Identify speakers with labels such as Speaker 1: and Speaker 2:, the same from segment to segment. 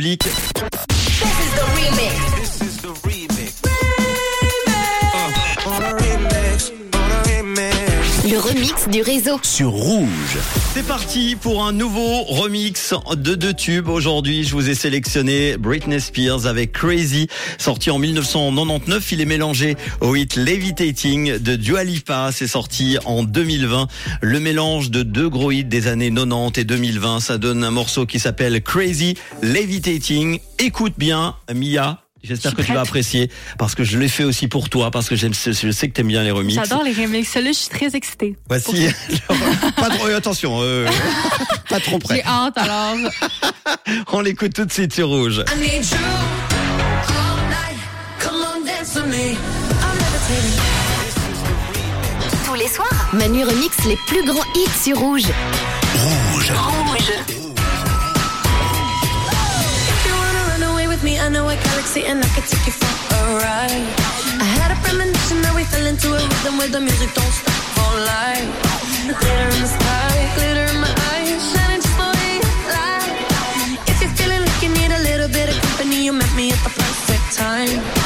Speaker 1: Public.
Speaker 2: Le remix du réseau.
Speaker 3: sur Rouge.
Speaker 1: C'est parti pour un nouveau remix de deux tubes. Aujourd'hui, je vous ai sélectionné Britney Spears avec Crazy, sorti en 1999. Il est mélangé au hit Levitating de Dua Lipa. C'est sorti en 2020. Le mélange de deux gros hits des années 90 et 2020, ça donne un morceau qui s'appelle Crazy Levitating. Écoute bien, Mia. J'espère
Speaker 4: Je
Speaker 1: que tu vas apprécier parce que je l'ai fait aussi pour toi parce que j'aime, je sais que t'aimes bien les remixes.
Speaker 4: J'adore les remixes. Celui-là, je suis très excitée.
Speaker 1: Voici. pas trop, attention, euh, pas trop près.
Speaker 4: J'ai hâte alors.
Speaker 1: On l'écoute tout de suite sur Rouge.
Speaker 5: I need you all night. Come on, dance with me. I'm levitating.
Speaker 2: Tous les soirs, Manu remix les plus grands hits sur Rouge.
Speaker 3: Rouge.
Speaker 2: Rouge.
Speaker 5: I know a galaxy and I can take you for a ride. I had a premonition that we fell into a rhythm where the music don't stop for life. Glitter in the sky, glitter in my eyes, shining just way you lie. If you're feeling like you need a little bit of company, you met me at the perfect time.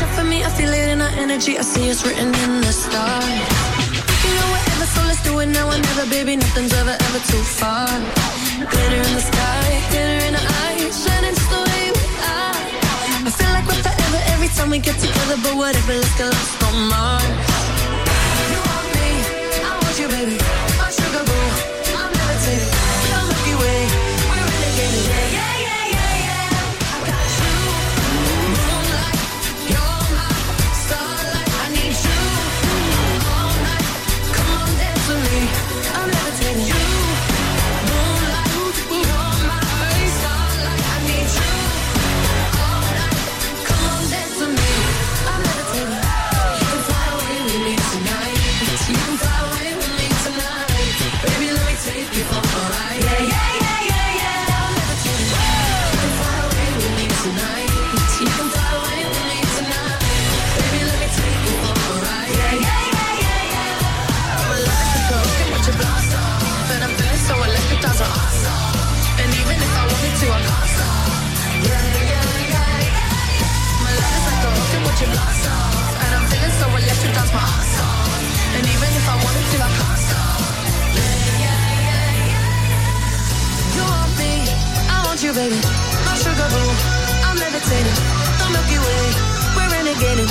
Speaker 5: To check for me. I feel it in our energy. I see it's written in the stars. You know whatever, so let's do it now or never, baby. Nothing's ever, ever too far. Glitter in the sky, glitter in the eyes, shining just the way we are. I feel like we're forever every time we get together, but whatever, let's get lost on Mars. Sugar I'm levitating. The Milky Way, we're renegading.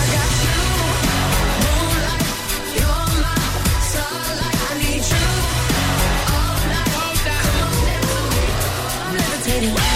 Speaker 5: I got you, moonlight, you're my. I need you all night. Come on. I'm levitating.